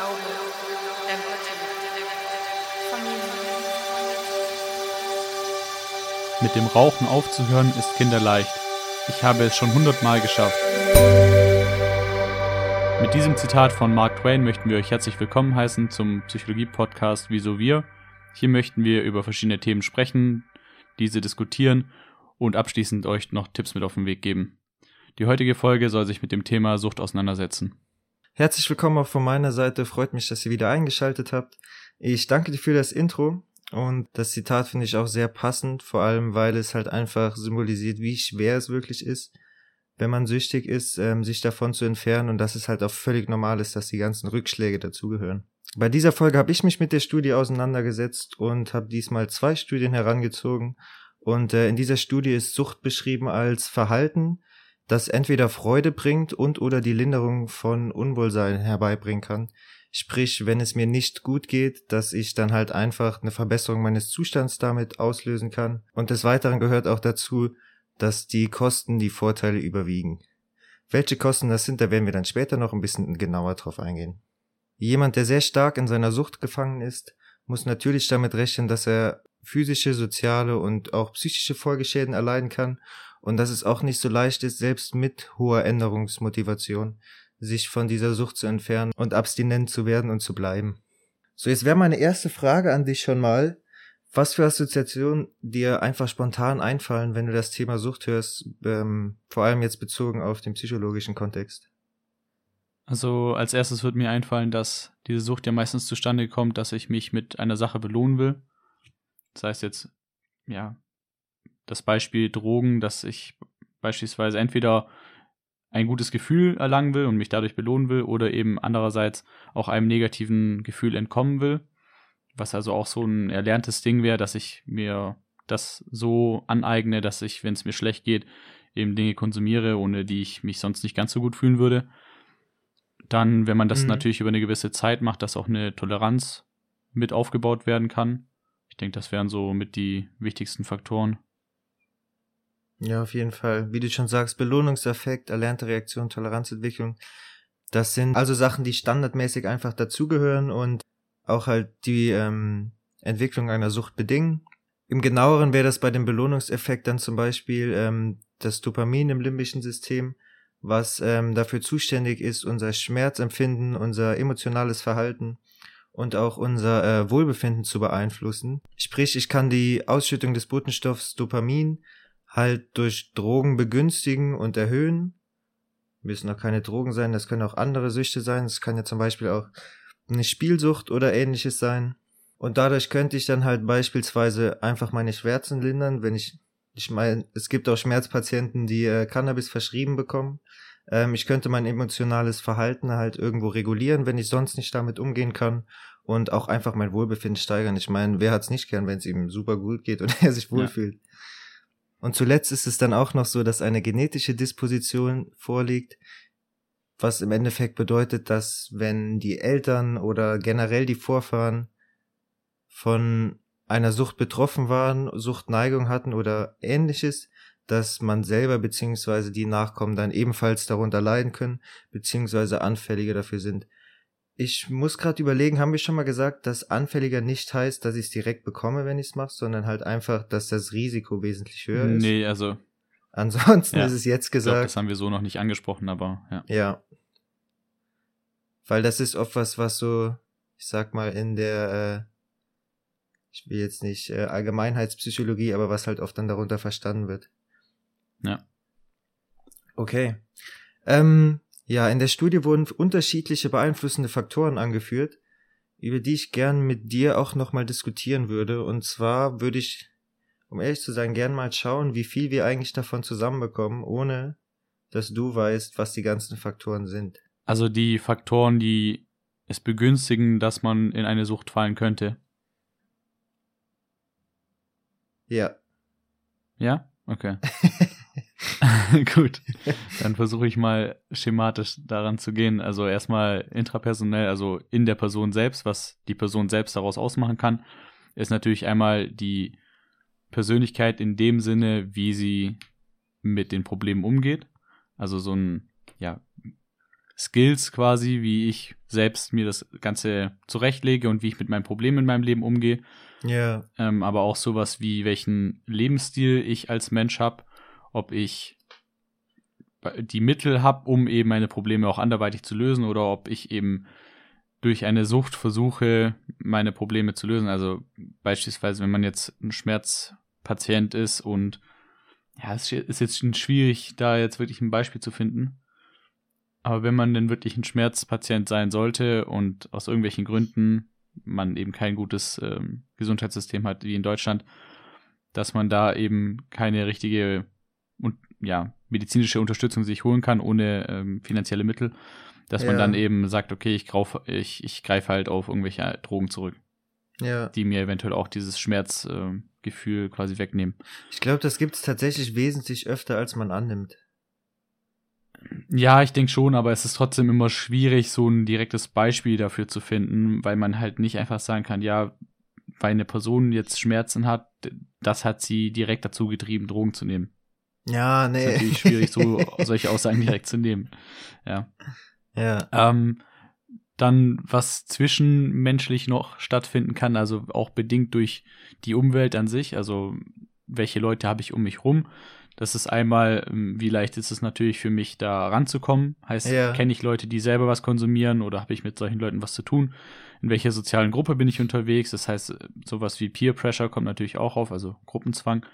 Glaube, Empathie, Familie. Mit dem Rauchen aufzuhören ist kinderleicht. Ich habe es schon hundertmal geschafft. Mit diesem Zitat von Mark Twain möchten wir euch herzlich willkommen heißen zum Psychologie-Podcast Wieso wir. Hier möchten wir über verschiedene Themen sprechen, diese diskutieren und abschließend euch noch Tipps mit auf den Weg geben. Die heutige Folge soll sich mit dem Thema Sucht auseinandersetzen. Herzlich willkommen auch von meiner Seite. Freut mich, dass ihr wieder eingeschaltet habt. Ich danke dir für das Intro und das Zitat finde ich auch sehr passend, vor allem weil es halt einfach symbolisiert, wie schwer es wirklich ist, wenn man süchtig ist, ähm, sich davon zu entfernen und dass es halt auch völlig normal ist, dass die ganzen Rückschläge dazugehören. Bei dieser Folge habe ich mich mit der Studie auseinandergesetzt und habe diesmal zwei Studien herangezogen. Und äh, in dieser Studie ist Sucht beschrieben als Verhalten, das entweder Freude bringt und oder die Linderung von Unwohlsein herbeibringen kann. Sprich, wenn es mir nicht gut geht, dass ich dann halt einfach eine Verbesserung meines Zustands damit auslösen kann. Und des Weiteren gehört auch dazu, dass die Kosten die Vorteile überwiegen. Welche Kosten das sind, da werden wir dann später noch ein bisschen genauer drauf eingehen. Jemand, der sehr stark in seiner Sucht gefangen ist, muss natürlich damit rechnen, dass er physische, soziale und auch psychische Folgeschäden erleiden kann und dass es auch nicht so leicht ist, selbst mit hoher Änderungsmotivation sich von dieser Sucht zu entfernen und abstinent zu werden und zu bleiben. So, jetzt wäre meine erste Frage an dich schon mal, was für Assoziationen dir einfach spontan einfallen, wenn du das Thema Sucht hörst, ähm, vor allem jetzt bezogen auf den psychologischen Kontext? Also als erstes wird mir einfallen, dass diese Sucht ja meistens zustande kommt, dass ich mich mit einer Sache belohnen will. Das heißt jetzt, ja, das Beispiel Drogen, dass ich beispielsweise entweder ein gutes Gefühl erlangen will und mich dadurch belohnen will oder eben andererseits auch einem negativen Gefühl entkommen will. Was also auch so ein erlerntes Ding wäre, dass ich mir das so aneigne, dass ich, wenn es mir schlecht geht, eben Dinge konsumiere, ohne die ich mich sonst nicht ganz so gut fühlen würde. Dann, wenn man das mhm. natürlich über eine gewisse Zeit macht, dass auch eine Toleranz mit aufgebaut werden kann. Ich denke, das wären so mit die wichtigsten Faktoren. Ja, auf jeden Fall. Wie du schon sagst, Belohnungseffekt, erlernte Reaktion, Toleranzentwicklung. Das sind also Sachen, die standardmäßig einfach dazugehören und auch halt die ähm, Entwicklung einer Sucht bedingen. Im genaueren wäre das bei dem Belohnungseffekt dann zum Beispiel ähm, das Dopamin im limbischen System, was ähm, dafür zuständig ist, unser Schmerzempfinden, unser emotionales Verhalten und auch unser äh, Wohlbefinden zu beeinflussen. Sprich, ich kann die Ausschüttung des Botenstoffs Dopamin halt durch Drogen begünstigen und erhöhen. Müssen auch keine Drogen sein, das können auch andere Süchte sein. Es kann ja zum Beispiel auch eine Spielsucht oder ähnliches sein. Und dadurch könnte ich dann halt beispielsweise einfach meine Schmerzen lindern, wenn ich ich meine, es gibt auch Schmerzpatienten, die äh, Cannabis verschrieben bekommen. Ähm, ich könnte mein emotionales Verhalten halt irgendwo regulieren, wenn ich sonst nicht damit umgehen kann und auch einfach mein Wohlbefinden steigern. Ich meine, wer hat's nicht gern, wenn es ihm super gut geht und er sich wohlfühlt? Ja. Und zuletzt ist es dann auch noch so, dass eine genetische Disposition vorliegt, was im Endeffekt bedeutet, dass wenn die Eltern oder generell die Vorfahren von einer Sucht betroffen waren, Suchtneigung hatten oder ähnliches, dass man selber beziehungsweise die Nachkommen dann ebenfalls darunter leiden können, beziehungsweise anfälliger dafür sind. Ich muss gerade überlegen, haben wir schon mal gesagt, dass anfälliger nicht heißt, dass ich es direkt bekomme, wenn ich es mache, sondern halt einfach, dass das Risiko wesentlich höher ist? Nee, also. Ansonsten ja, ist es jetzt gesagt. Glaub, das haben wir so noch nicht angesprochen, aber ja. Ja. Weil das ist oft was, was so, ich sag mal, in der äh, ich will jetzt nicht äh, Allgemeinheitspsychologie, aber was halt oft dann darunter verstanden wird. Ja. Okay. Ähm, ja, in der Studie wurden unterschiedliche beeinflussende Faktoren angeführt, über die ich gern mit dir auch nochmal diskutieren würde. Und zwar würde ich, um ehrlich zu sein, gern mal schauen, wie viel wir eigentlich davon zusammenbekommen, ohne dass du weißt, was die ganzen Faktoren sind. Also die Faktoren, die es begünstigen, dass man in eine Sucht fallen könnte. Ja. Ja? Okay. Gut. Dann versuche ich mal schematisch daran zu gehen. Also erstmal intrapersonell, also in der Person selbst, was die Person selbst daraus ausmachen kann, ist natürlich einmal die Persönlichkeit in dem Sinne, wie sie mit den Problemen umgeht. Also so ein, ja, Skills quasi, wie ich selbst mir das Ganze zurechtlege und wie ich mit meinen Problemen in meinem Leben umgehe. Ja. Ähm, aber auch sowas wie welchen Lebensstil ich als Mensch habe, ob ich die Mittel habe, um eben meine Probleme auch anderweitig zu lösen oder ob ich eben durch eine Sucht versuche, meine Probleme zu lösen. Also beispielsweise, wenn man jetzt ein Schmerzpatient ist und ja, es ist jetzt schwierig, da jetzt wirklich ein Beispiel zu finden. Aber wenn man denn wirklich ein Schmerzpatient sein sollte und aus irgendwelchen Gründen man eben kein gutes ähm, Gesundheitssystem hat wie in Deutschland, dass man da eben keine richtige und ja medizinische Unterstützung sich holen kann ohne ähm, finanzielle Mittel, dass man Ja. dann eben sagt, okay, ich, grauf, ich, ich greife halt auf irgendwelche Drogen zurück, Ja. die mir eventuell auch dieses Schmerzgefühl Gefühl quasi wegnehmen. Ich glaube, das gibt es tatsächlich wesentlich öfter, als man annimmt. Ja, ich denke schon, aber es ist trotzdem immer schwierig, so ein direktes Beispiel dafür zu finden, weil man halt nicht einfach sagen kann, ja, weil eine Person jetzt Schmerzen hat, das hat sie direkt dazu getrieben, Drogen zu nehmen. Ja, Es nee. ist natürlich schwierig, so solche Aussagen direkt zu nehmen. Ja. ja. Ähm, dann, was zwischenmenschlich noch stattfinden kann, also auch bedingt durch die Umwelt an sich, also welche Leute habe ich um mich rum. Das ist einmal, ähm, wie leicht ist es natürlich für mich, da ranzukommen. Heißt, Ja. kenne ich Leute, die selber was konsumieren oder habe ich mit solchen Leuten was zu tun? In welcher sozialen Gruppe bin ich unterwegs? Das heißt, sowas wie Peer Pressure kommt natürlich auch auf, also Gruppenzwang.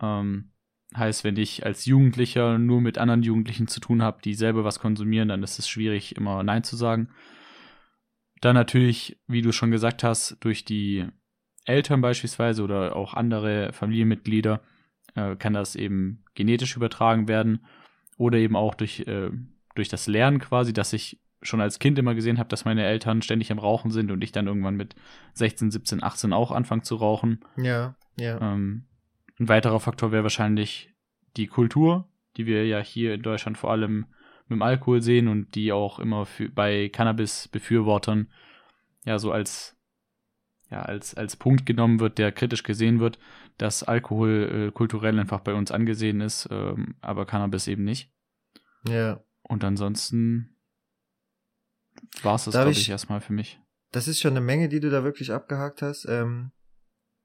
Ähm, heißt, wenn ich als Jugendlicher nur mit anderen Jugendlichen zu tun habe, die selber was konsumieren, dann ist es schwierig, immer Nein zu sagen. Dann natürlich, wie du schon gesagt hast, durch die Eltern beispielsweise oder auch andere Familienmitglieder äh, kann das eben genetisch übertragen werden oder eben auch durch, äh, durch das Lernen quasi, dass ich schon als Kind immer gesehen habe, dass meine Eltern ständig am Rauchen sind und ich dann irgendwann mit 16, 17, 18 auch anfange zu rauchen. Ja, ja. Ähm, ein weiterer Faktor wäre wahrscheinlich die Kultur, die wir ja hier in Deutschland vor allem mit dem Alkohol sehen und die auch immer für, bei Cannabis-Befürwortern ja so als ja als als Punkt genommen wird, der kritisch gesehen wird, dass Alkohol äh, kulturell einfach bei uns angesehen ist, ähm, aber Cannabis eben nicht. ja. Und ansonsten war es das, glaube ich- ich, erstmal für mich. Das ist schon eine Menge, die du da wirklich abgehakt hast. Ähm,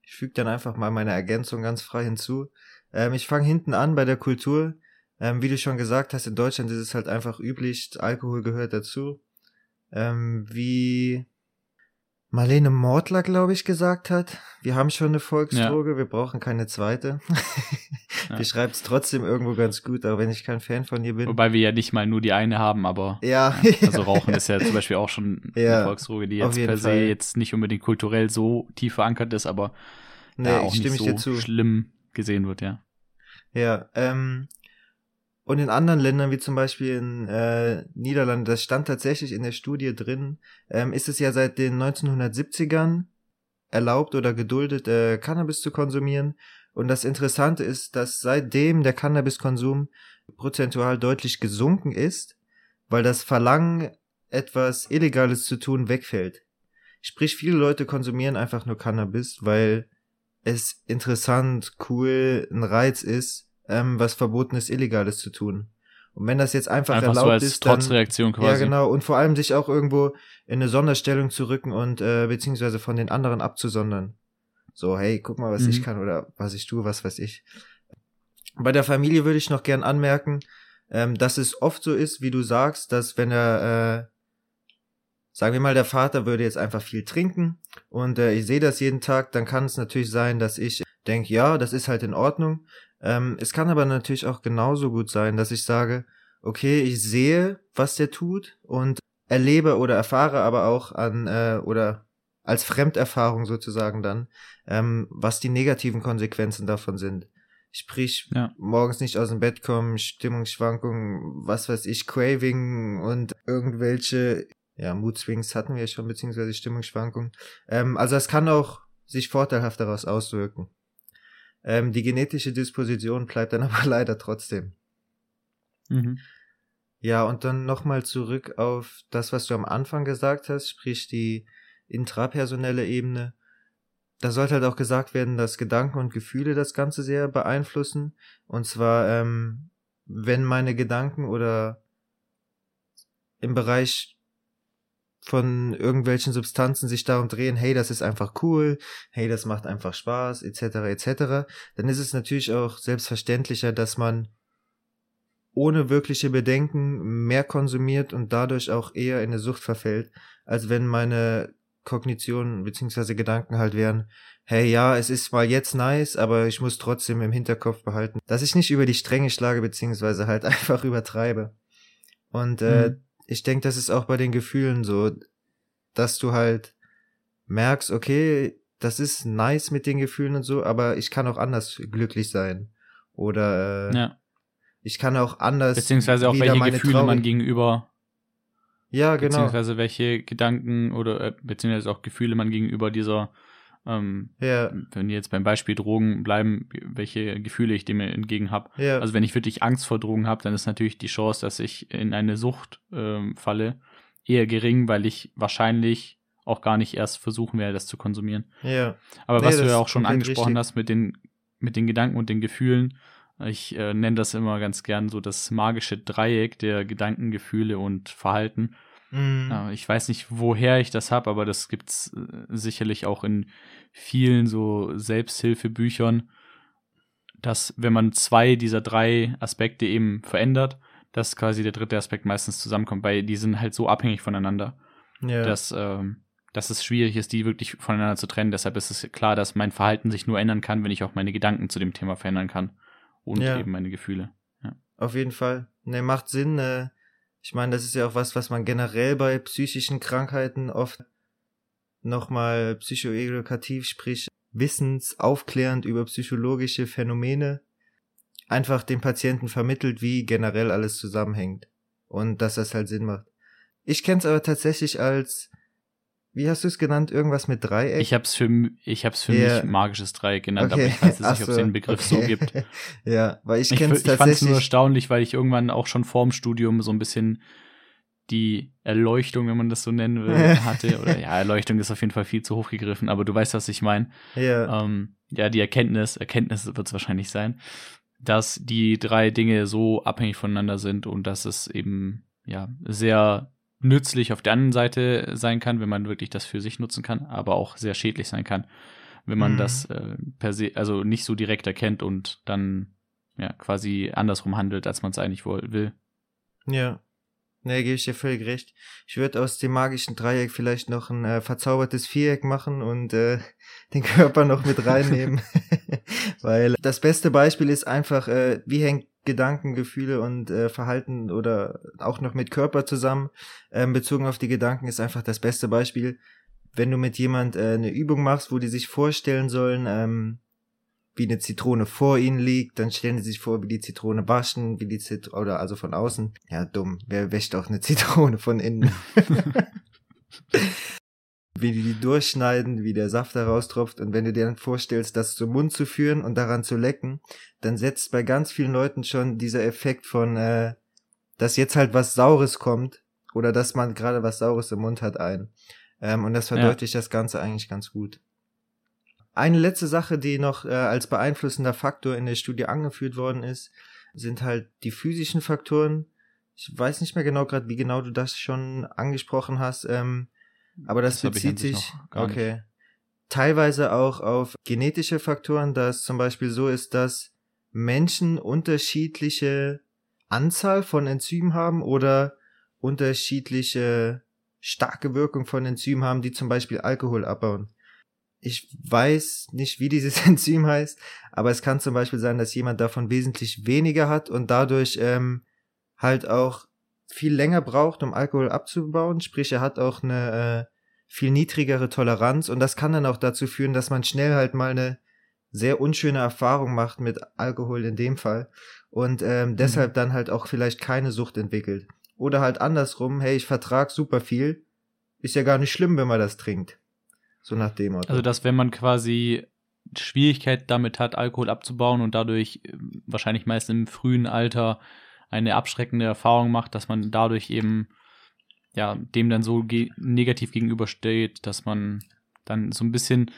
ich füge dann einfach mal meine Ergänzung ganz frei hinzu. Ähm, ich fange hinten an bei der Kultur. Ähm, wie du schon gesagt hast, in Deutschland ist es halt einfach üblich, Alkohol gehört dazu. Ähm, wie Marlene Mortler, glaube ich, gesagt hat, wir haben schon eine Volksdroge, wir brauchen keine zweite. Ja. Die schreibt es trotzdem irgendwo ganz gut, auch wenn ich kein Fan von ihr bin. Wobei wir ja nicht mal nur die eine haben, aber ja, Also Rauchen ist ja zum Beispiel auch schon Ja, eine Volksdroge, die jetzt per se Fall. jetzt nicht unbedingt kulturell so tief verankert ist, aber nee, ja, auch stimme nicht so zu. schlimm gesehen wird, ja. Ja, ähm, und in anderen Ländern, wie zum Beispiel in äh, Niederlanden, das stand tatsächlich in der Studie drin, ähm, ist es ja seit den 1970ern erlaubt oder geduldet, äh, Cannabis zu konsumieren. Und das Interessante ist, dass seitdem der Cannabiskonsum prozentual deutlich gesunken ist, weil das Verlangen, etwas Illegales zu tun, wegfällt. Sprich, viele Leute konsumieren einfach nur Cannabis, weil es interessant, cool, ein Reiz ist, ähm, was Verbotenes, Illegales zu tun. Und wenn das jetzt einfach, Einfach so erlaubt als ist, dann, Trotzreaktion quasi. ja genau, und vor allem sich auch irgendwo in eine Sonderstellung zu rücken und äh, beziehungsweise von den anderen abzusondern. So, hey, guck mal, was Mhm. ich kann oder was ich tue, was weiß ich. Bei der Familie würde ich noch gern anmerken, ähm, dass es oft so ist, wie du sagst, dass wenn er, äh, sagen wir mal, der Vater würde jetzt einfach viel trinken und äh, ich sehe das jeden Tag, dann kann es natürlich sein, dass ich denke, ja, das ist halt in Ordnung. Ähm, es kann aber natürlich auch genauso gut sein, dass ich sage, okay, ich sehe, was der tut und erlebe oder erfahre aber auch an äh, oder als Fremderfahrung sozusagen dann, ähm, was die negativen Konsequenzen davon sind. Sprich, Ja. morgens nicht aus dem Bett kommen, Stimmungsschwankungen, was weiß ich, Craving und irgendwelche, ja, Mood Swings hatten wir ja schon, beziehungsweise Stimmungsschwankungen. Ähm, also es kann auch sich vorteilhaft daraus auswirken. Ähm, die genetische Disposition bleibt dann aber leider trotzdem. Mhm. Ja, und dann nochmal zurück auf das, was du am Anfang gesagt hast, sprich die intrapersonelle Ebene. Da sollte halt auch gesagt werden, dass Gedanken und Gefühle das Ganze sehr beeinflussen. Und zwar, ähm, wenn meine Gedanken oder im Bereich von irgendwelchen Substanzen sich darum drehen, hey, das ist einfach cool, hey, das macht einfach Spaß, etc., etc., dann ist es natürlich auch selbstverständlicher, dass man ohne wirkliche Bedenken mehr konsumiert und dadurch auch eher in eine Sucht verfällt, als wenn meine Kognition beziehungsweise Gedanken halt wären, hey ja, es ist mal jetzt nice, aber ich muss trotzdem im Hinterkopf behalten, dass ich nicht über die Stränge schlage beziehungsweise halt einfach übertreibe. Und äh, mhm. Ich denke, das ist auch bei den Gefühlen so, dass du halt merkst, okay, das ist nice mit den Gefühlen und so, aber ich kann auch anders glücklich sein. Oder äh, ja ich kann auch anders. Beziehungsweise auch welche Gefühle Traurig man gegenüber. Ja, genau. Beziehungsweise welche Gedanken oder äh, beziehungsweise auch Gefühle man gegenüber dieser, ähm, ja. wenn wir jetzt beim Beispiel Drogen bleiben, welche Gefühle ich dem entgegen habe. Ja. Also wenn ich wirklich Angst vor Drogen habe, dann ist natürlich die Chance, dass ich in eine Sucht ähm, falle, eher gering, weil ich wahrscheinlich auch gar nicht erst versuchen werde, das zu konsumieren. Ja. Aber nee, was du ja auch schon angesprochen richtig. hast mit den, mit den Gedanken und den Gefühlen, ich äh, nenne das immer ganz gern so das magische Dreieck der Gedanken, Gefühle und Verhalten. Mhm. Ich weiß nicht, woher ich das habe, aber das gibt's äh, sicherlich auch in vielen so Selbsthilfebüchern, dass wenn man zwei dieser drei Aspekte eben verändert, dass quasi der dritte Aspekt meistens zusammenkommt, weil die sind halt so abhängig voneinander, ja. dass, ähm, dass es schwierig ist, die wirklich voneinander zu trennen. Deshalb ist es klar, dass mein Verhalten sich nur ändern kann, wenn ich auch meine Gedanken zu dem Thema verändern kann und ja. eben meine Gefühle. Ja. Auf jeden Fall. Ne, macht Sinn. Äh, ich meine, das ist ja auch was, was man generell bei psychischen Krankheiten oft nochmal psychoedukativ, sprich wissensaufklärend über psychologische Phänomene einfach dem Patienten vermittelt, wie generell alles zusammenhängt und dass das halt Sinn macht. Ich kenne es aber tatsächlich als wie hast du es genannt? Irgendwas mit Dreieck? Ich hab's für, ich hab's für yeah. mich magisches Dreieck genannt, okay. aber ich weiß jetzt nicht, ob es den Begriff okay. so gibt. ja, weil ich, kenne es tatsächlich. Ich fand es nur erstaunlich, weil ich irgendwann auch schon vorm Studium so ein bisschen die Erleuchtung, wenn man das so nennen will, hatte. Oder ja, Erleuchtung ist auf jeden Fall viel zu hoch gegriffen, aber du weißt, was ich meine. Ja. Ähm, ja, die Erkenntnis, Erkenntnis wird es wahrscheinlich sein, dass die drei Dinge so abhängig voneinander sind und dass es eben ja sehr nützlich auf der anderen Seite sein kann, wenn man wirklich das für sich nutzen kann, aber auch sehr schädlich sein kann, wenn man mhm. das äh, per se, also nicht so direkt erkennt und dann ja quasi andersrum handelt, als man es eigentlich wohl will. Ja. Nee, gebe ich dir völlig recht. Ich würde aus dem magischen Dreieck vielleicht noch ein äh, verzaubertes Viereck machen und äh, den Körper noch mit reinnehmen. Weil das beste Beispiel ist einfach, äh, wie hängt Gedanken, Gefühle und äh, Verhalten oder auch noch mit Körper zusammen. Ähm, bezogen auf die Gedanken ist einfach das beste Beispiel, wenn du mit jemand äh, eine Übung machst, wo die sich vorstellen sollen, ähm, wie eine Zitrone vor ihnen liegt, dann stellen sie sich vor, wie die Zitrone waschen, wie die Zitrone, oder also von außen. Ja, dumm. Wer wäscht auch eine Zitrone von innen? wie die die durchschneiden, wie der Saft da raustropft und wenn du dir dann vorstellst, das zum Mund zu führen und daran zu lecken, dann setzt bei ganz vielen Leuten schon dieser Effekt von, äh, dass jetzt halt was Saures kommt oder dass man gerade was Saures im Mund hat ein. Ähm, und das verdeutlicht ja. das Ganze eigentlich ganz gut. Eine letzte Sache, die noch äh, als beeinflussender Faktor in der Studie angeführt worden ist, sind halt die physischen Faktoren. Ich weiß nicht mehr genau gerade, wie genau du das schon angesprochen hast. Ähm, aber das, das bezieht sich, okay, teilweise auch auf genetische Faktoren, dass zum Beispiel so ist, dass Menschen unterschiedliche Anzahl von Enzymen haben oder unterschiedliche starke Wirkung von Enzymen haben, die zum Beispiel Alkohol abbauen. Ich weiß nicht, wie dieses Enzym heißt, aber es kann zum Beispiel sein, dass jemand davon wesentlich weniger hat und dadurch ähm, halt auch viel länger braucht, um Alkohol abzubauen. Sprich, er hat auch eine äh, viel niedrigere Toleranz und das kann dann auch dazu führen, dass man schnell halt mal eine sehr unschöne Erfahrung macht mit Alkohol in dem Fall und ähm, mhm. deshalb dann halt auch vielleicht keine Sucht entwickelt. Oder halt andersrum, hey, ich vertrag super viel, ist ja gar nicht schlimm, wenn man das trinkt. So nach dem Motto. Also, dass wenn man quasi Schwierigkeit damit hat, Alkohol abzubauen und dadurch äh, wahrscheinlich meist im frühen Alter eine abschreckende Erfahrung macht, dass man dadurch eben ja dem dann so ge negativ gegenübersteht, dass man dann so ein bisschen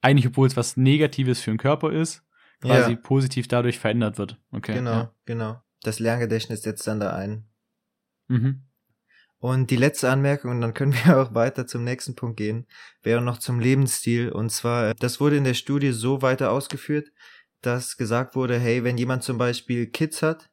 eigentlich obwohl es was Negatives für den Körper ist, quasi ja. positiv dadurch verändert wird. Okay. Genau, ja. genau. Das Lerngedächtnis setzt dann da ein. Mhm. Und die letzte Anmerkung, und dann können wir auch weiter zum nächsten Punkt gehen, wäre noch zum Lebensstil. Und zwar, das wurde in der Studie so weiter ausgeführt, dass gesagt wurde, hey, wenn jemand zum Beispiel Kids hat,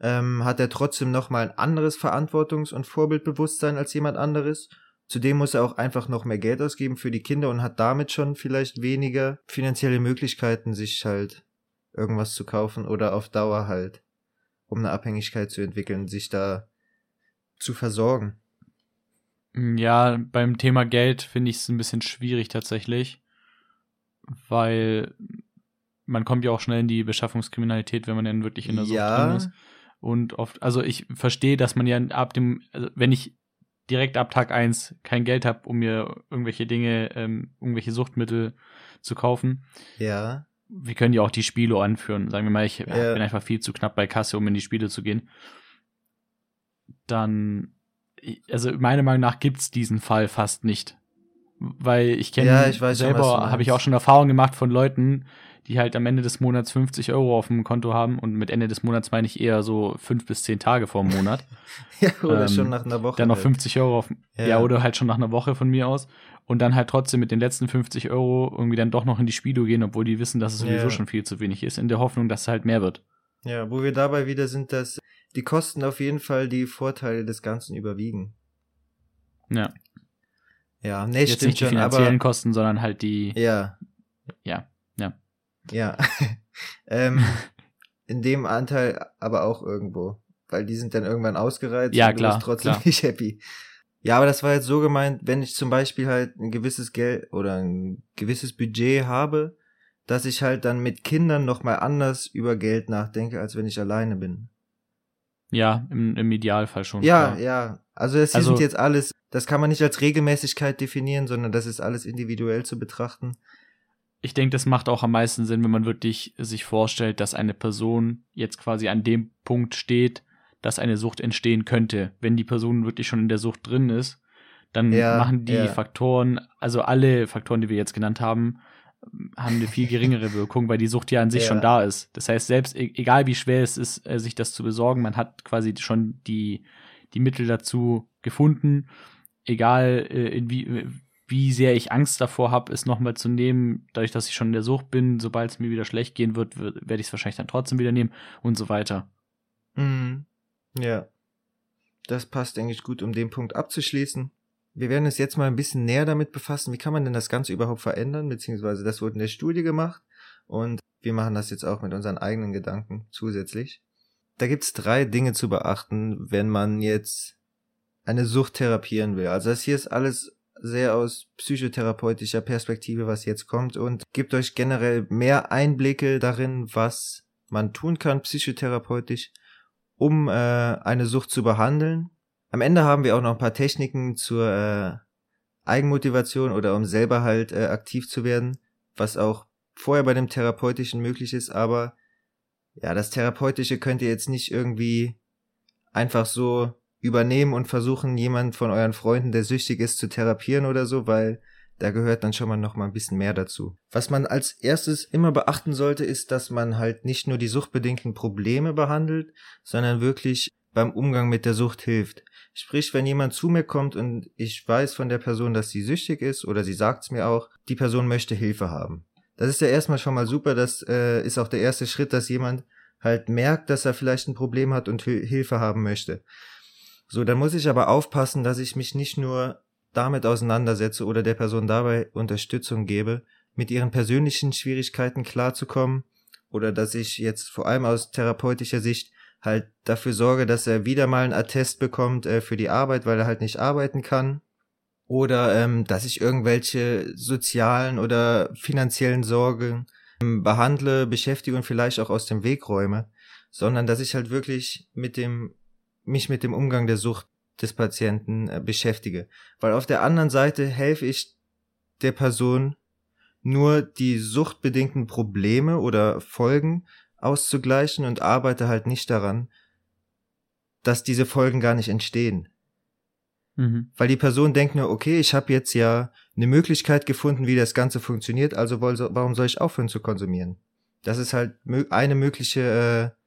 ähm, hat er trotzdem nochmal ein anderes Verantwortungs- und Vorbildbewusstsein als jemand anderes. Zudem muss er auch einfach noch mehr Geld ausgeben für die Kinder und hat damit schon vielleicht weniger finanzielle Möglichkeiten, sich halt irgendwas zu kaufen oder auf Dauer halt, um eine Abhängigkeit zu entwickeln, sich da zu versorgen. Ja, beim Thema Geld finde ich es ein bisschen schwierig tatsächlich, weil man kommt ja auch schnell in die Beschaffungskriminalität, wenn man dann wirklich in der Sucht Ja. drin ist. Und oft, also ich verstehe, dass man ja ab dem, also wenn ich direkt ab Tag eins kein Geld habe, um mir irgendwelche Dinge, ähm, irgendwelche Suchtmittel zu kaufen, Ja. wir können ja auch die Spiele anführen. Sagen wir mal, ich Ja. bin einfach viel zu knapp bei Kasse, um in die Spiele zu gehen. Dann, also meiner Meinung nach gibt's diesen Fall fast nicht. Weil ich kenne Ja, ich weiß selber, habe ich auch schon Erfahrung gemacht von Leuten, die halt am Ende des Monats 50 Euro auf dem Konto haben und mit Ende des Monats meine ich eher so fünf bis zehn Tage vor dem Monat. Ja, oder Ähm, schon nach einer Woche. dann noch halt. 50 Euro auf, ja. Ja. oder halt schon nach einer Woche von mir aus und dann halt trotzdem mit den letzten 50 Euro irgendwie dann doch noch in die Spielo gehen, obwohl die wissen, dass es sowieso Ja. schon viel zu wenig ist, in der Hoffnung, dass es halt mehr wird. Ja, wo wir dabei wieder sind, dass die Kosten auf jeden Fall die Vorteile des Ganzen überwiegen. Ja. Ja, nee, Jetzt stimmt nicht die schon, finanziellen aber Kosten, sondern halt die, ja, ja, ja. ähm, in dem Anteil aber auch irgendwo, weil die sind dann irgendwann ausgereizt Ja, und klar, du bist trotzdem klar. nicht happy. Ja, aber das war jetzt so gemeint, wenn ich zum Beispiel halt ein gewisses Geld oder ein gewisses Budget habe, dass ich halt dann mit Kindern nochmal anders über Geld nachdenke, als wenn ich alleine bin. Ja, im, im Idealfall schon. Ja, klar. ja. Also das Also- sind jetzt alles, das kann man nicht als Regelmäßigkeit definieren, sondern das ist alles individuell zu betrachten. Ich denke, das macht auch am meisten Sinn, wenn man wirklich sich vorstellt, dass eine Person jetzt quasi an dem Punkt steht, dass eine Sucht entstehen könnte. Wenn die Person wirklich schon in der Sucht drin ist, dann Ja, machen die ja. Faktoren, also alle Faktoren, die wir jetzt genannt haben, haben eine viel geringere Wirkung, weil die Sucht ja an sich Ja. schon da ist. Das heißt, selbst e- egal wie schwer es ist, äh, sich das zu besorgen, man hat quasi schon die, die Mittel dazu gefunden, egal äh, in wie, wie sehr ich Angst davor habe, es nochmal zu nehmen, dadurch, dass ich schon in der Sucht bin, sobald es mir wieder schlecht gehen wird, werde ich es wahrscheinlich dann trotzdem wieder nehmen und so weiter. Mhm. Ja. Das passt, denke ich, gut, um den Punkt abzuschließen. Wir werden uns jetzt mal ein bisschen näher damit befassen, wie kann man denn das Ganze überhaupt verändern, beziehungsweise das wurde in der Studie gemacht und wir machen das jetzt auch mit unseren eigenen Gedanken zusätzlich. Da gibt's drei Dinge zu beachten, wenn man jetzt eine Sucht therapieren will. Also das hier ist alles sehr aus psychotherapeutischer Perspektive, was jetzt kommt und gibt euch generell mehr Einblicke darin, was man tun kann psychotherapeutisch, um äh, eine Sucht zu behandeln. Am Ende haben wir auch noch ein paar Techniken zur äh, Eigenmotivation oder um selber halt äh, aktiv zu werden, was auch vorher bei dem Therapeutischen möglich ist, aber ja, das Therapeutische könnt ihr jetzt nicht irgendwie einfach so übernehmen und versuchen, jemanden von euren Freunden, der süchtig ist, zu therapieren oder so, weil da gehört dann schon mal noch mal ein bisschen mehr dazu. Was man als erstes immer beachten sollte, ist, dass man halt nicht nur die suchtbedingten Probleme behandelt, sondern wirklich beim Umgang mit der Sucht hilft. Sprich, wenn jemand zu mir kommt und ich weiß von der Person, dass sie süchtig ist oder sie sagt es mir auch, die Person möchte Hilfe haben. Das ist ja erstmal schon mal super, das äh, ist auch der erste Schritt, dass jemand halt merkt, dass er vielleicht ein Problem hat und Hil Hilfe haben möchte. So, dann muss ich aber aufpassen, dass ich mich nicht nur damit auseinandersetze oder der Person dabei Unterstützung gebe, mit ihren persönlichen Schwierigkeiten klarzukommen oder dass ich jetzt vor allem aus therapeutischer Sicht halt dafür sorge, dass er wieder mal einen Attest bekommt äh, für die Arbeit, weil er halt nicht arbeiten kann oder ähm, dass ich irgendwelche sozialen oder finanziellen Sorgen ähm, behandle, beschäftige und vielleicht auch aus dem Weg räume, sondern dass ich halt wirklich mit dem mich mit dem Umgang der Sucht des Patienten äh, beschäftige. Weil auf der anderen Seite helfe ich der Person nur die suchtbedingten Probleme oder Folgen auszugleichen und arbeite halt nicht daran, dass diese Folgen gar nicht entstehen. Mhm. Weil die Person denkt nur, okay, ich habe jetzt ja eine Möglichkeit gefunden, wie das Ganze funktioniert, also warum soll ich aufhören zu konsumieren? Das ist halt eine mögliche äh,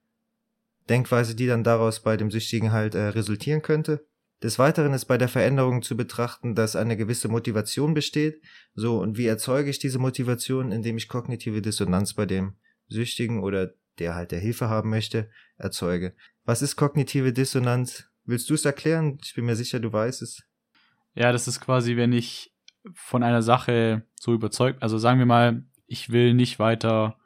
Denkweise, die dann daraus bei dem Süchtigen halt äh, resultieren könnte. Des Weiteren ist bei der Veränderung zu betrachten, dass eine gewisse Motivation besteht. So, und wie erzeuge ich diese Motivation, indem ich kognitive Dissonanz bei dem Süchtigen oder der halt der Hilfe haben möchte, erzeuge. Was ist kognitive Dissonanz? Willst du es erklären? Ich bin mir sicher, du weißt es. Ja, das ist quasi, wenn ich von einer Sache so überzeugt, also sagen wir mal, ich will nicht weiter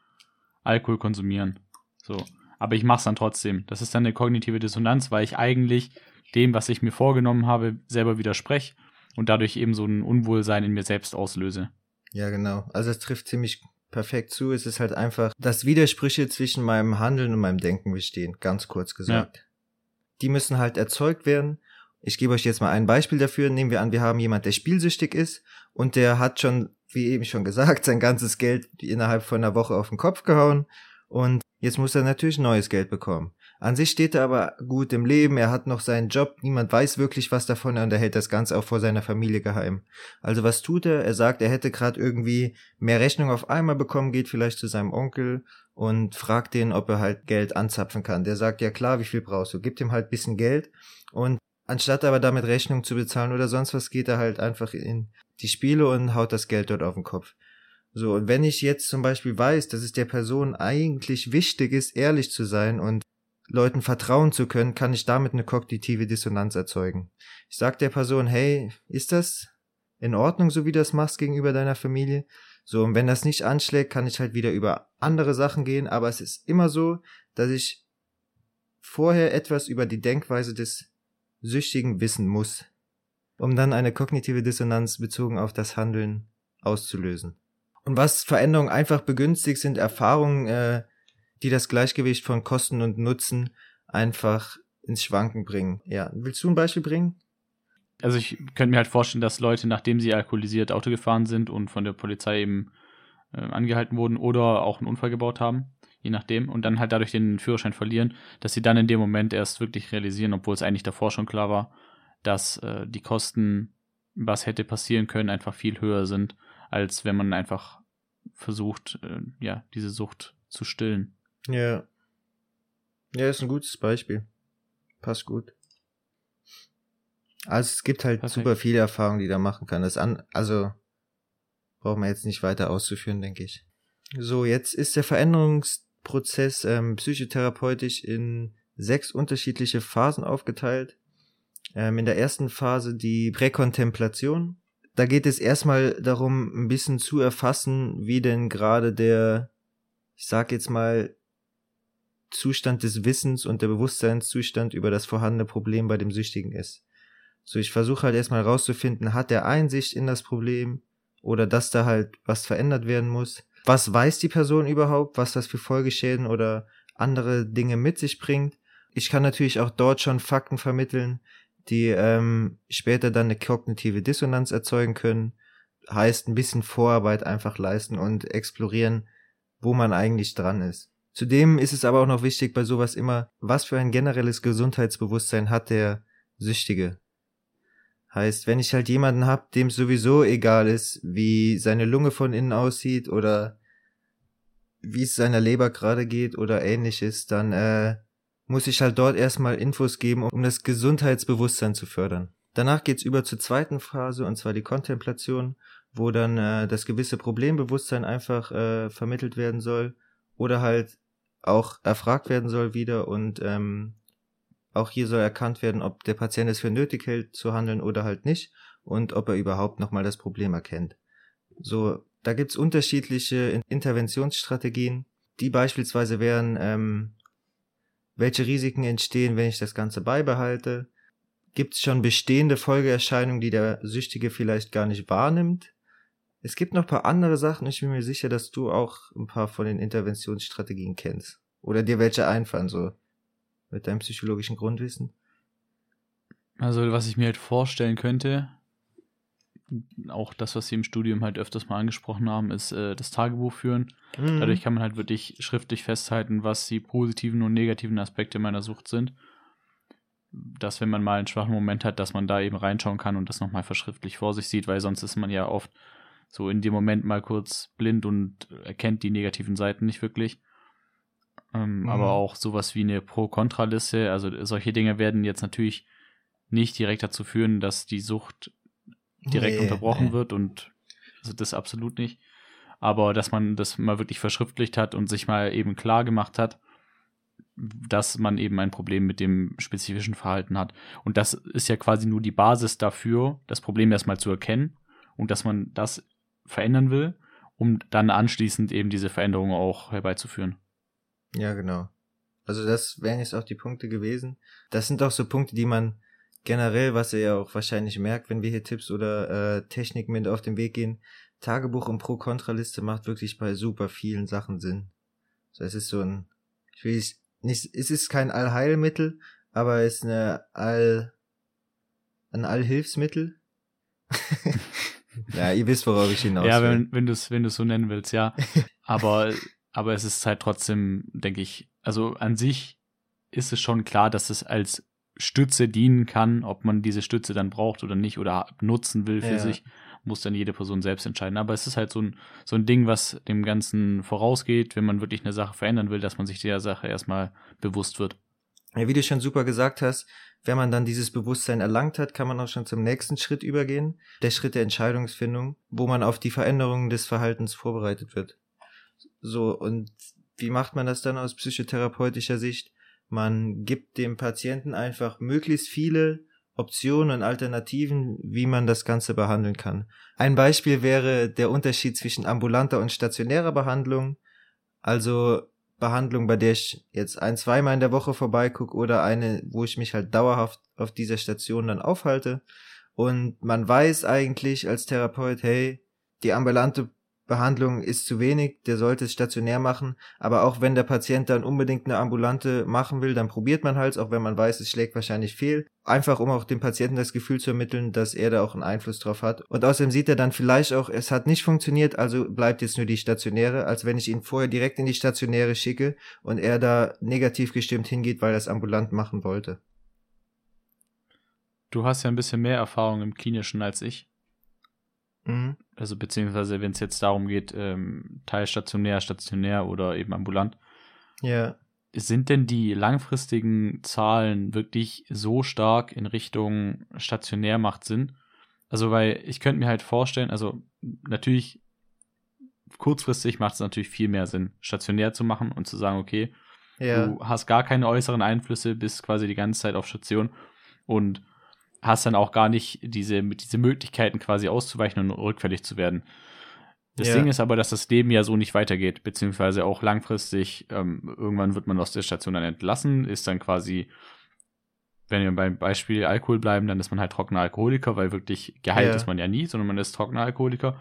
Alkohol konsumieren. So. Aber ich mache es dann trotzdem. Das ist dann eine kognitive Dissonanz, weil ich eigentlich dem, was ich mir vorgenommen habe, selber widerspreche und dadurch eben so ein Unwohlsein in mir selbst auslöse. Ja, genau. Also es trifft ziemlich perfekt zu. Es ist halt einfach, dass Widersprüche zwischen meinem Handeln und meinem Denken bestehen, ganz kurz gesagt. Ja. Die müssen halt erzeugt werden. Ich gebe euch jetzt mal ein Beispiel dafür. Nehmen wir an, wir haben jemand, der spielsüchtig ist und der hat schon, wie eben schon gesagt, sein ganzes Geld innerhalb von einer Woche auf den Kopf gehauen und jetzt muss er natürlich neues Geld bekommen. An sich steht er aber gut im Leben, er hat noch seinen Job, niemand weiß wirklich was davon und er hält das Ganze auch vor seiner Familie geheim. Also was tut er? Er sagt, er hätte gerade irgendwie mehr Rechnung auf einmal bekommen, geht vielleicht zu seinem Onkel und fragt den, ob er halt Geld anzapfen kann. Der sagt, ja klar, wie viel brauchst du? Gibt ihm halt bisschen Geld und anstatt aber damit Rechnung zu bezahlen oder sonst was, geht er halt einfach in die Spiele und haut das Geld dort auf den Kopf. So, und wenn ich jetzt zum Beispiel weiß, dass es der Person eigentlich wichtig ist, ehrlich zu sein und Leuten vertrauen zu können, kann ich damit eine kognitive Dissonanz erzeugen. Ich sag der Person, hey, ist das in Ordnung, so wie du das machst gegenüber deiner Familie? So, und wenn das nicht anschlägt, kann ich halt wieder über andere Sachen gehen, aber es ist immer so, dass ich vorher etwas über die Denkweise des Süchtigen wissen muss, um dann eine kognitive Dissonanz bezogen auf das Handeln auszulösen. Und was Veränderungen einfach begünstigt, sind Erfahrungen, äh, die das Gleichgewicht von Kosten und Nutzen einfach ins Schwanken bringen. Ja, willst du ein Beispiel bringen? Also ich könnte mir halt vorstellen, dass Leute, nachdem sie alkoholisiert Auto gefahren sind und von der Polizei eben äh, angehalten wurden oder auch einen Unfall gebaut haben, je nachdem, und dann halt dadurch den Führerschein verlieren, dass sie dann in dem Moment erst wirklich realisieren, obwohl es eigentlich davor schon klar war, dass äh, die Kosten, was hätte passieren können, einfach viel höher sind, als wenn man einfach versucht, äh, ja, diese Sucht zu stillen. Ja. Ja, ist ein gutes Beispiel. Passt gut. Also es gibt halt Perfekt. super viele Erfahrungen, die da machen kann. Das an, also brauchen wir jetzt nicht weiter auszuführen, denke ich. So, jetzt ist der Veränderungsprozess ähm, psychotherapeutisch in sechs unterschiedliche Phasen aufgeteilt. Ähm, in der ersten Phase die Präkontemplation. Da geht es erstmal darum, ein bisschen zu erfassen, wie denn gerade der, ich sag jetzt mal, Zustand des Wissens und der Bewusstseinszustand über das vorhandene Problem bei dem Süchtigen ist. So, ich versuche halt erstmal rauszufinden, hat er Einsicht in das Problem oder dass da halt was verändert werden muss? Was weiß die Person überhaupt, was das für Folgeschäden oder andere Dinge mit sich bringt? Ich kann natürlich auch dort schon Fakten vermitteln, die ähm, später dann eine kognitive Dissonanz erzeugen können. Heißt ein bisschen Vorarbeit einfach leisten und explorieren, wo man eigentlich dran ist. Zudem ist es aber auch noch wichtig bei sowas immer, was für ein generelles Gesundheitsbewusstsein hat der Süchtige. Heißt, wenn ich halt jemanden hab, dem sowieso egal ist, wie seine Lunge von innen aussieht oder wie es seiner Leber gerade geht oder ähnliches, dann äh, muss ich halt dort erstmal Infos geben, um das Gesundheitsbewusstsein zu fördern. Danach geht's über zur zweiten Phase, und zwar die Kontemplation, wo dann äh, das gewisse Problembewusstsein einfach äh, vermittelt werden soll oder halt auch erfragt werden soll wieder und ähm, auch hier soll erkannt werden, ob der Patient es für nötig hält zu handeln oder halt nicht und ob er überhaupt nochmal das Problem erkennt. So, da gibt's unterschiedliche Interventionsstrategien, die beispielsweise wären, ähm, welche Risiken entstehen, wenn ich das Ganze beibehalte? Gibt's schon bestehende Folgeerscheinungen, die der Süchtige vielleicht gar nicht wahrnimmt? Es gibt noch ein paar andere Sachen. Ich bin mir sicher, dass du auch ein paar von den Interventionsstrategien kennst. Oder dir welche einfallen, so mit deinem psychologischen Grundwissen. Also, was ich mir halt vorstellen könnte, auch das, was sie im Studium halt öfters mal angesprochen haben, ist äh, das Tagebuch führen. Mhm. Dadurch kann man halt wirklich schriftlich festhalten, was die positiven und negativen Aspekte meiner Sucht sind. Dass, wenn man mal einen schwachen Moment hat, dass man da eben reinschauen kann und das nochmal verschriftlich vor sich sieht, weil sonst ist man ja oft so in dem Moment mal kurz blind und erkennt die negativen Seiten nicht wirklich. Ähm, mhm. Aber auch sowas wie eine Pro-Kontra-Liste, also solche Dinge werden jetzt natürlich nicht direkt dazu führen, dass die Sucht direkt Nee, unterbrochen nee. wird und also das absolut nicht. Aber dass man das mal wirklich verschriftlicht hat und sich mal eben klar gemacht hat, dass man eben ein Problem mit dem spezifischen Verhalten hat. Und das ist ja quasi nur die Basis dafür, das Problem erstmal zu erkennen und dass man das verändern will, um dann anschließend eben diese Veränderung auch herbeizuführen. Ja, genau. Also das wären jetzt auch die Punkte gewesen. Das sind auch so Punkte, die man generell, was ihr ja auch wahrscheinlich merkt, wenn wir hier Tipps oder äh, Techniken mit auf den Weg gehen, Tagebuch und Pro-Kontra-Liste macht wirklich bei super vielen Sachen Sinn. So, es ist so ein, ich will nicht, nicht es ist kein Allheilmittel, aber es ist eine All, ein Allhilfsmittel. ja, ihr wisst, worauf ich hinaus will. ja, wenn, wenn du es wenn du's so nennen willst, ja. Aber, aber es ist halt trotzdem, denke ich, also an sich ist es schon klar, dass es als Stütze dienen kann, ob man diese Stütze dann braucht oder nicht oder nutzen will für Ja. sich, muss dann jede Person selbst entscheiden. Aber es ist halt so ein, so ein Ding, was dem Ganzen vorausgeht, wenn man wirklich eine Sache verändern will, dass man sich der Sache erstmal bewusst wird. Ja, wie du schon super gesagt hast, wenn man dann dieses Bewusstsein erlangt hat, kann man auch schon zum nächsten Schritt übergehen. Der Schritt der Entscheidungsfindung, wo man auf die Veränderungen des Verhaltens vorbereitet wird. So, und wie macht man das dann aus psychotherapeutischer Sicht? Man gibt dem Patienten einfach möglichst viele Optionen und Alternativen, wie man das Ganze behandeln kann. Ein Beispiel wäre der Unterschied zwischen ambulanter und stationärer Behandlung. Also Behandlung, bei der ich jetzt ein, zweimal in der Woche vorbeigucke oder eine, wo ich mich halt dauerhaft auf dieser Station dann aufhalte. Und man weiß eigentlich als Therapeut, hey, die ambulante Behandlung ist zu wenig, der sollte es stationär machen. Aber auch wenn der Patient dann unbedingt eine ambulante machen will, dann probiert man halt, auch wenn man weiß, es schlägt wahrscheinlich fehl. Einfach um auch dem Patienten das Gefühl zu ermitteln, dass er da auch einen Einfluss drauf hat. Und außerdem sieht er dann vielleicht auch, es hat nicht funktioniert, also bleibt jetzt nur die stationäre, als wenn ich ihn vorher direkt in die stationäre schicke und er da negativ gestimmt hingeht, weil er es ambulant machen wollte. Du hast ja ein bisschen mehr Erfahrung im Klinischen als ich. Mhm. Also beziehungsweise, wenn es jetzt darum geht, ähm, teilstationär, stationär oder eben ambulant. Ja. Sind denn die langfristigen Zahlen wirklich so stark in Richtung stationär macht Sinn? Also, weil ich könnte mir halt vorstellen, also natürlich kurzfristig macht es natürlich viel mehr Sinn, stationär zu machen und zu sagen, okay, Ja. du hast gar keine äußeren Einflüsse, bist quasi die ganze Zeit auf Station und hast dann auch gar nicht diese, diese Möglichkeiten quasi auszuweichen und rückfällig zu werden. Das Ja. Ding ist aber, dass das Leben ja so nicht weitergeht, beziehungsweise auch langfristig, ähm, irgendwann wird man aus der Station dann entlassen, ist dann quasi, wenn wir beim Beispiel Alkohol bleiben, dann ist man halt trockener Alkoholiker, weil wirklich geheilt Ja. ist man ja nie, sondern man ist trockener Alkoholiker.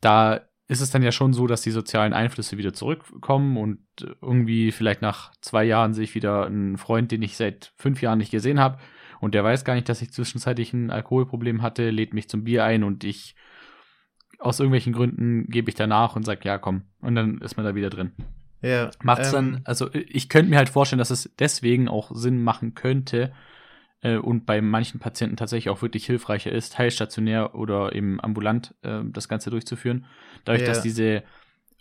Da ist es dann ja schon so, dass die sozialen Einflüsse wieder zurückkommen und irgendwie vielleicht nach zwei Jahren sehe ich wieder einen Freund, den ich seit fünf Jahren nicht gesehen habe und der weiß gar nicht, dass ich zwischenzeitlich ein Alkoholproblem hatte, lädt mich zum Bier ein und ich aus irgendwelchen Gründen gebe ich danach und sage, ja, komm. Und dann ist man da wieder drin. Ja. Macht's ähm, dann, also ich könnte mir halt vorstellen, dass es deswegen auch Sinn machen könnte äh, und bei manchen Patienten tatsächlich auch wirklich hilfreicher ist, teilstationär oder eben ambulant äh, das Ganze durchzuführen. Dadurch, Ja. dass diese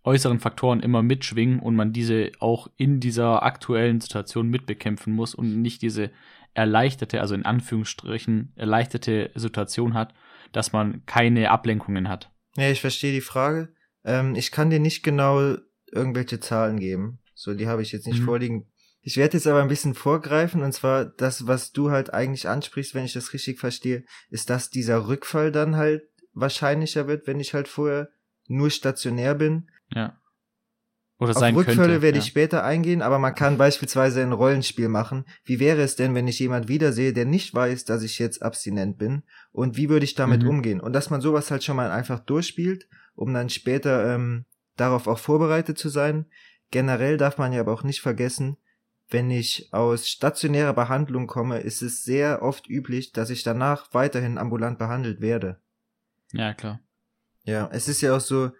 äußeren Faktoren immer mitschwingen und man diese auch in dieser aktuellen Situation mitbekämpfen muss und nicht diese erleichterte, also in Anführungsstrichen erleichterte Situation hat, dass man keine Ablenkungen hat. Ja, ich verstehe die Frage. Ähm, ich kann dir nicht genau irgendwelche Zahlen geben. So, die habe ich jetzt nicht Mhm. vorliegen. Ich werde jetzt aber ein bisschen vorgreifen und zwar das, was du halt eigentlich ansprichst, wenn ich das richtig verstehe, ist, dass dieser Rückfall dann halt wahrscheinlicher wird, wenn ich halt vorher nur stationär bin. Ja. Oder Auf sein Rückfälle könnte. werde ja. ich später eingehen, aber man kann beispielsweise ein Rollenspiel machen. Wie wäre es denn, wenn ich jemand wiedersehe, der nicht weiß, dass ich jetzt abstinent bin? Und wie würde ich damit Mhm. umgehen? Und dass man sowas halt schon mal einfach durchspielt, um dann später ähm, darauf auch vorbereitet zu sein. Generell darf man ja aber auch nicht vergessen, wenn ich aus stationärer Behandlung komme, ist es sehr oft üblich, dass ich danach weiterhin ambulant behandelt werde. Ja, klar. Ja, es ist ja auch so,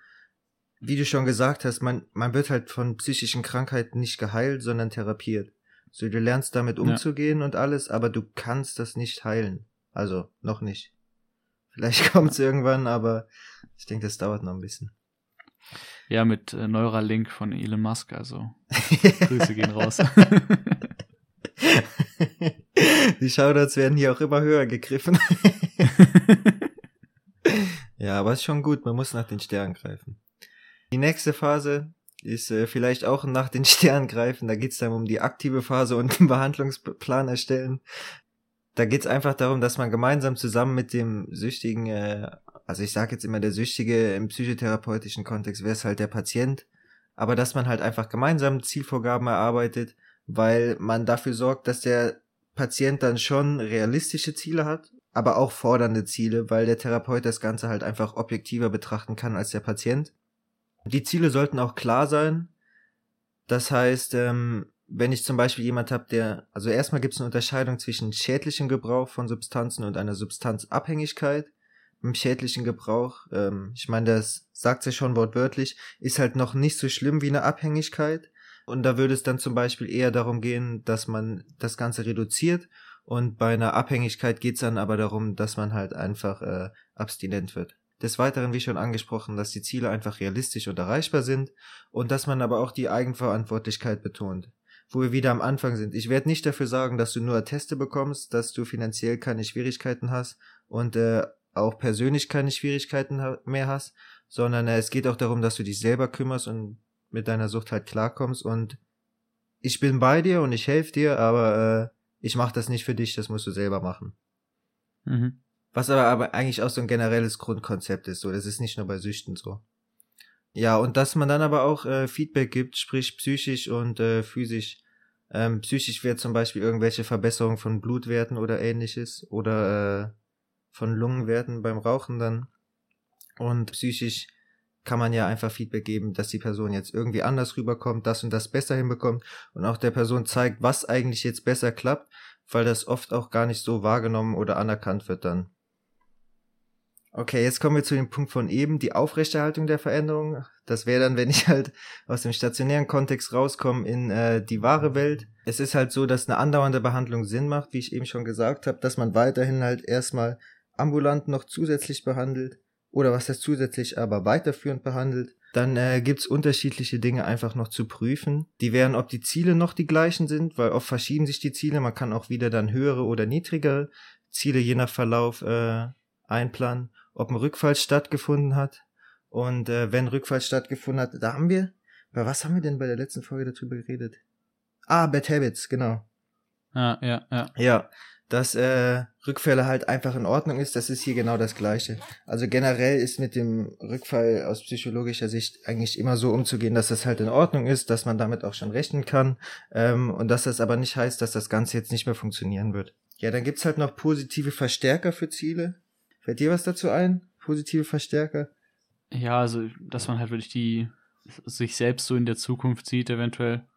wie du schon gesagt hast, man, man wird halt von psychischen Krankheiten nicht geheilt, sondern therapiert. So, du lernst damit Ja. umzugehen und alles, aber du kannst das nicht heilen. Also, noch nicht. Vielleicht kommt's irgendwann, aber ich denke, das dauert noch ein bisschen. Ja, mit äh, Neuralink von Elon Musk, also Grüße gehen raus. Die Shoutouts werden hier auch immer höher gegriffen. ja, aber ist schon gut, man muss nach den Sternen greifen. Die nächste Phase ist äh, vielleicht auch nach den Sternen greifen. Da geht's dann um die aktive Phase und den Behandlungsplan erstellen. Da geht's einfach darum, dass man gemeinsam zusammen mit dem Süchtigen, äh, also ich sage jetzt immer der Süchtige im psychotherapeutischen Kontext, wäre es halt der Patient, aber dass man halt einfach gemeinsam Zielvorgaben erarbeitet, weil man dafür sorgt, dass der Patient dann schon realistische Ziele hat, aber auch fordernde Ziele, weil der Therapeut das Ganze halt einfach objektiver betrachten kann als der Patient. Die Ziele sollten auch klar sein. Das heißt, ähm, wenn ich zum Beispiel jemand habe, der, also erstmal gibt es eine Unterscheidung zwischen schädlichem Gebrauch von Substanzen und einer Substanzabhängigkeit. Im schädlichen Gebrauch, ähm, ich meine, das sagt ja schon wortwörtlich, ist halt noch nicht so schlimm wie eine Abhängigkeit. Und da würde es dann zum Beispiel eher darum gehen, dass man das Ganze reduziert. Und bei einer Abhängigkeit geht es dann aber darum, dass man halt einfach äh, abstinent wird. Des Weiteren, wie schon angesprochen, dass die Ziele einfach realistisch und erreichbar sind und dass man aber auch die Eigenverantwortlichkeit betont. Wo wir wieder am Anfang sind. Ich werde nicht dafür sagen, dass du nur Atteste bekommst, dass du finanziell keine Schwierigkeiten hast und äh, auch persönlich keine Schwierigkeiten mehr hast, sondern äh, es geht auch darum, dass du dich selber kümmerst und mit deiner Sucht halt klarkommst und ich bin bei dir und ich helfe dir, aber äh, ich mache das nicht für dich, das musst du selber machen. Mhm. Was aber, aber eigentlich auch so ein generelles Grundkonzept ist, so. Das ist nicht nur bei Süchten so. Ja, und dass man dann aber auch äh, Feedback gibt, sprich psychisch und äh, physisch. Ähm, psychisch wäre zum Beispiel irgendwelche Verbesserungen von Blutwerten oder ähnliches oder äh, von Lungenwerten beim Rauchen dann. Und psychisch kann man ja einfach Feedback geben, dass die Person jetzt irgendwie anders rüberkommt, das und das besser hinbekommt und auch der Person zeigt, was eigentlich jetzt besser klappt, weil das oft auch gar nicht so wahrgenommen oder anerkannt wird dann. Okay, jetzt kommen wir zu dem Punkt von eben, die Aufrechterhaltung der Veränderung. Das wäre dann, wenn ich halt aus dem stationären Kontext rauskomme in äh, die wahre Welt. Es ist halt so, dass eine andauernde Behandlung Sinn macht, wie ich eben schon gesagt habe, dass man weiterhin halt erstmal ambulant noch zusätzlich behandelt oder was das zusätzlich aber weiterführend behandelt. Dann äh, gibt's unterschiedliche Dinge einfach noch zu prüfen. Die wären, ob die Ziele noch die gleichen sind, weil oft verschieben sich die Ziele. Man kann auch wieder dann höhere oder niedrigere Ziele je nach Verlauf äh, einplanen ob ein Rückfall stattgefunden hat. Und äh, wenn Rückfall stattgefunden hat, da haben wir, bei was haben wir denn bei der letzten Folge darüber geredet? Ah, Bad Habits, genau. Ja, ja, ja. Ja, dass äh, Rückfälle halt einfach in Ordnung ist, das ist hier genau das Gleiche. Also generell ist mit dem Rückfall aus psychologischer Sicht eigentlich immer so umzugehen, dass das halt in Ordnung ist, dass man damit auch schon rechnen kann ähm, und dass das aber nicht heißt, dass das Ganze jetzt nicht mehr funktionieren wird. Ja, dann gibt's halt noch positive Verstärker für Ziele. Fällt dir was dazu ein? Positive Verstärker? Ja, also, dass man halt wirklich die, sich selbst so in der Zukunft sieht, eventuell.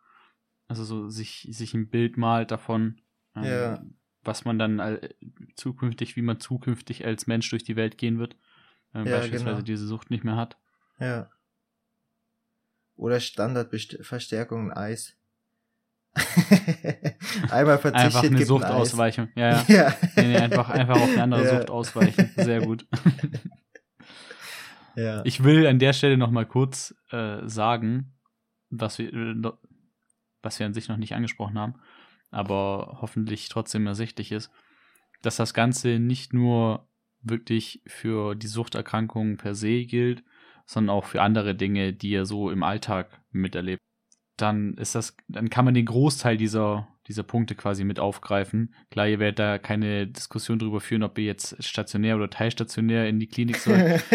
Also so sich, sich ein Bild malt davon, ähm, ja. was man dann zukünftig, wie man zukünftig als Mensch durch die Welt gehen wird. Ähm, ja, beispielsweise genau. diese Sucht nicht mehr hat. Ja. Oder Standardverstärkung Eis. Einmal verzichtet. Einfach eine Sucht ausweichen. Ja, ja. ja. Nee, nee, einfach, einfach auf eine andere ja. Sucht ausweichen. Sehr gut. ja. Ich will an der Stelle noch mal kurz äh, sagen, was wir, äh, was wir an sich noch nicht angesprochen haben, aber hoffentlich trotzdem ersichtlich ist, dass das Ganze nicht nur wirklich für die Suchterkrankungen per se gilt, sondern auch für andere Dinge, die ihr so im Alltag miterlebt dann ist das, dann kann man den Großteil dieser, dieser Punkte quasi mit aufgreifen. Klar, ihr werdet da keine Diskussion darüber führen, ob ihr jetzt stationär oder teilstationär in die Klinik sollt.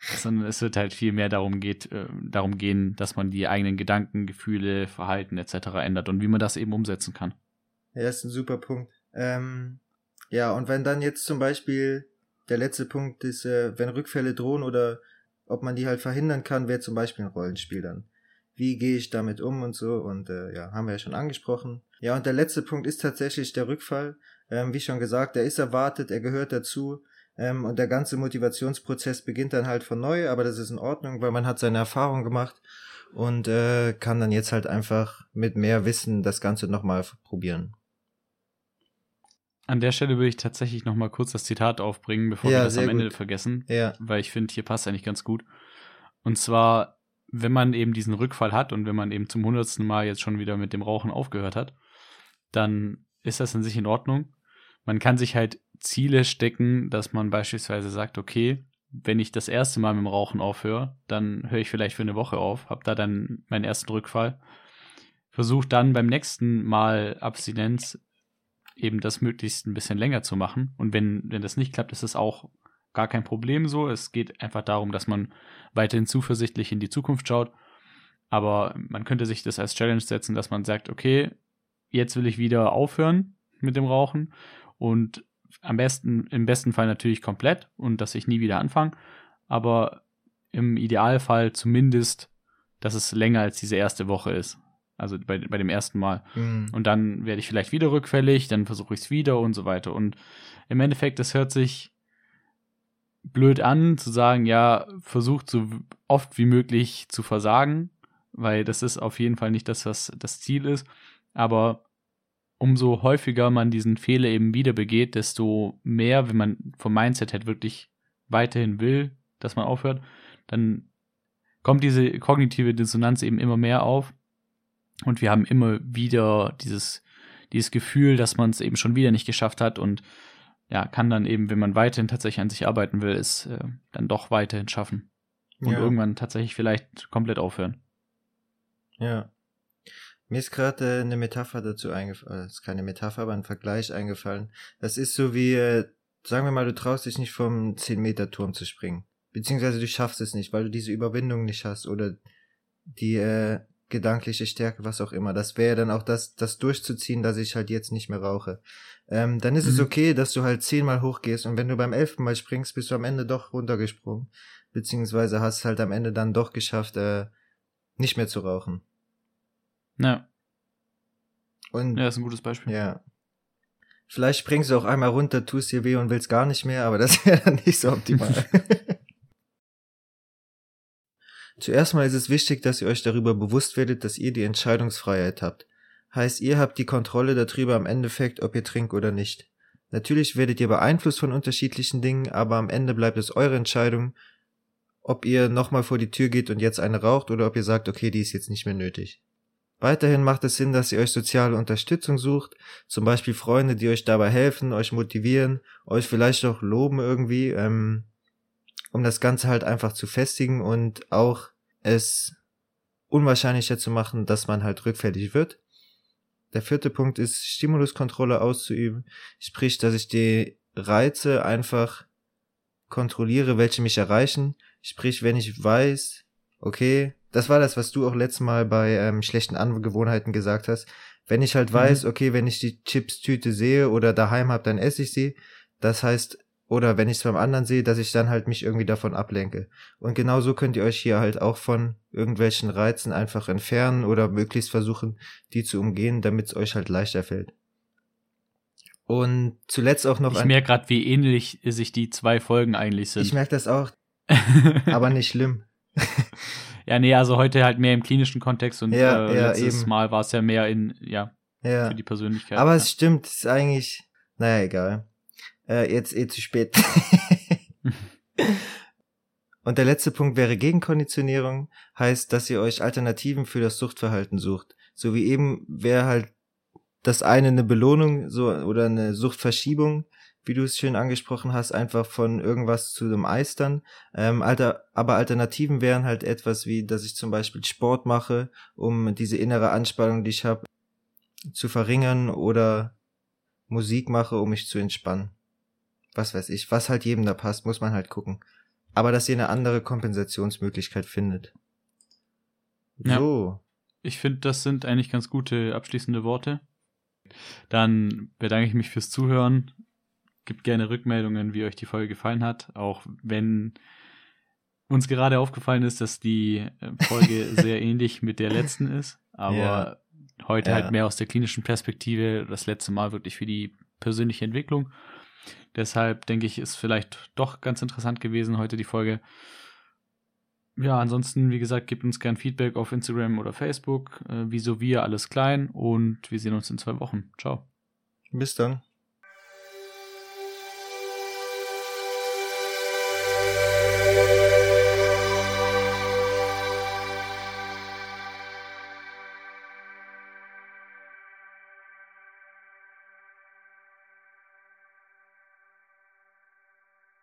sondern es wird halt viel mehr darum geht, äh, darum gehen, dass man die eigenen Gedanken, Gefühle, Verhalten etc. ändert und wie man das eben umsetzen kann. Ja, ist ein super Punkt. Ähm, ja, und wenn dann jetzt zum Beispiel der letzte Punkt ist, äh, wenn Rückfälle drohen oder ob man die halt verhindern kann, wäre zum Beispiel ein Rollenspiel dann wie gehe ich damit um und so und äh, ja, haben wir ja schon angesprochen. Ja, und der letzte Punkt ist tatsächlich der Rückfall. Ähm, wie schon gesagt, der ist erwartet, er gehört dazu ähm, und der ganze Motivationsprozess beginnt dann halt von neu, aber das ist in Ordnung, weil man hat seine Erfahrung gemacht und äh, kann dann jetzt halt einfach mit mehr Wissen das Ganze nochmal probieren. An der Stelle würde ich tatsächlich nochmal kurz das Zitat aufbringen, bevor ja, wir das am Ende gut. vergessen, ja. weil ich finde, hier passt eigentlich ganz gut. Und zwar wenn man eben diesen Rückfall hat und wenn man eben zum hundertsten Mal jetzt schon wieder mit dem Rauchen aufgehört hat, dann ist das in sich in Ordnung. man kann sich halt Ziele stecken, dass man beispielsweise sagt, okay, wenn ich das erste Mal mit dem Rauchen aufhöre, dann höre ich vielleicht für eine Woche auf, habe da dann meinen ersten Rückfall. Versuche dann beim nächsten Mal Abstinenz eben das möglichst ein bisschen länger zu machen. Und wenn, wenn das nicht klappt, ist es auch gar kein Problem so. Es geht einfach darum, dass man weiterhin zuversichtlich in die Zukunft schaut. Aber man könnte sich das als Challenge setzen, dass man sagt, okay, jetzt will ich wieder aufhören mit dem Rauchen und am besten, im besten Fall natürlich komplett und dass ich nie wieder anfange. Aber im Idealfall zumindest, dass es länger als diese erste Woche ist. Also bei, bei dem ersten Mal. Mhm. Und dann werde ich vielleicht wieder rückfällig, dann versuche ich es wieder und so weiter. Und im Endeffekt, das hört sich blöd an, zu sagen, ja, versucht so oft wie möglich zu versagen, weil das ist auf jeden Fall nicht das, was das Ziel ist. Aber umso häufiger man diesen Fehler eben wieder begeht, desto mehr, wenn man vom Mindset her wirklich weiterhin will, dass man aufhört, dann kommt diese kognitive Dissonanz eben immer mehr auf und wir haben immer wieder dieses, dieses Gefühl, dass man es eben schon wieder nicht geschafft hat und ja, kann dann eben, wenn man weiterhin tatsächlich an sich arbeiten will, es äh, dann doch weiterhin schaffen. Und ja. irgendwann tatsächlich vielleicht komplett aufhören. Ja. Mir ist gerade äh, eine Metapher dazu eingefallen, das ist keine Metapher, aber ein Vergleich eingefallen. Das ist so wie, äh, sagen wir mal, du traust dich nicht vom 10-Meter-Turm zu springen. Beziehungsweise du schaffst es nicht, weil du diese Überwindung nicht hast oder die äh, gedankliche Stärke, was auch immer. Das wäre dann auch das, das durchzuziehen, dass ich halt jetzt nicht mehr rauche. Ähm, dann ist mhm. es okay, dass du halt zehnmal hochgehst und wenn du beim elften Mal springst, bist du am Ende doch runtergesprungen. Beziehungsweise hast es halt am Ende dann doch geschafft, äh, nicht mehr zu rauchen. Ja. Und, ja, ist ein gutes Beispiel. Ja. Vielleicht springst du auch einmal runter, tust dir weh und willst gar nicht mehr, aber das wäre dann nicht so optimal. Zuerst mal ist es wichtig, dass ihr euch darüber bewusst werdet, dass ihr die Entscheidungsfreiheit habt. Heißt, ihr habt die Kontrolle darüber am Endeffekt, ob ihr trinkt oder nicht. Natürlich werdet ihr beeinflusst von unterschiedlichen Dingen, aber am Ende bleibt es eure Entscheidung, ob ihr nochmal vor die Tür geht und jetzt eine raucht oder ob ihr sagt, okay, die ist jetzt nicht mehr nötig. Weiterhin macht es Sinn, dass ihr euch soziale Unterstützung sucht, zum Beispiel Freunde, die euch dabei helfen, euch motivieren, euch vielleicht auch loben irgendwie, ähm, um das Ganze halt einfach zu festigen und auch es unwahrscheinlicher zu machen, dass man halt rückfällig wird. Der vierte Punkt ist, Stimuluskontrolle auszuüben, sprich, dass ich die Reize einfach kontrolliere, welche mich erreichen. Sprich, wenn ich weiß, okay, das war das, was du auch letztes Mal bei ähm, schlechten Angewohnheiten gesagt hast. Wenn ich halt mhm. weiß, okay, wenn ich die Chips-Tüte sehe oder daheim habe, dann esse ich sie. Das heißt, oder wenn ich es beim anderen sehe, dass ich dann halt mich irgendwie davon ablenke. Und genau so könnt ihr euch hier halt auch von irgendwelchen Reizen einfach entfernen oder möglichst versuchen, die zu umgehen, damit es euch halt leichter fällt. Und zuletzt auch noch. Ich merke gerade, wie ähnlich sich die zwei Folgen eigentlich sind. Ich merke das auch. aber nicht schlimm. ja, nee, also heute halt mehr im klinischen Kontext und ja, äh, ja, letztes eben. Mal war es ja mehr in, ja, ja, für die Persönlichkeit. Aber ja. es stimmt, es ist eigentlich, naja, egal. Äh, jetzt eh zu spät. Und der letzte Punkt wäre Gegenkonditionierung, heißt, dass ihr euch Alternativen für das Suchtverhalten sucht. So wie eben wäre halt das eine eine Belohnung so oder eine Suchtverschiebung, wie du es schön angesprochen hast, einfach von irgendwas zu dem Eistern. Ähm, alter, aber Alternativen wären halt etwas wie, dass ich zum Beispiel Sport mache, um diese innere Anspannung, die ich habe, zu verringern oder Musik mache, um mich zu entspannen was weiß ich, was halt jedem da passt, muss man halt gucken. Aber dass ihr eine andere Kompensationsmöglichkeit findet. So. Ja, ich finde, das sind eigentlich ganz gute abschließende Worte. Dann bedanke ich mich fürs Zuhören. Gebt gerne Rückmeldungen, wie euch die Folge gefallen hat. Auch wenn uns gerade aufgefallen ist, dass die äh, Folge sehr ähnlich mit der letzten ist. Aber ja. heute ja. halt mehr aus der klinischen Perspektive. Das letzte Mal wirklich für die persönliche Entwicklung. Deshalb denke ich, ist vielleicht doch ganz interessant gewesen heute die Folge. Ja, ansonsten, wie gesagt, gebt uns gern Feedback auf Instagram oder Facebook. Äh, wieso wir, alles klein. Und wir sehen uns in zwei Wochen. Ciao. Bis dann.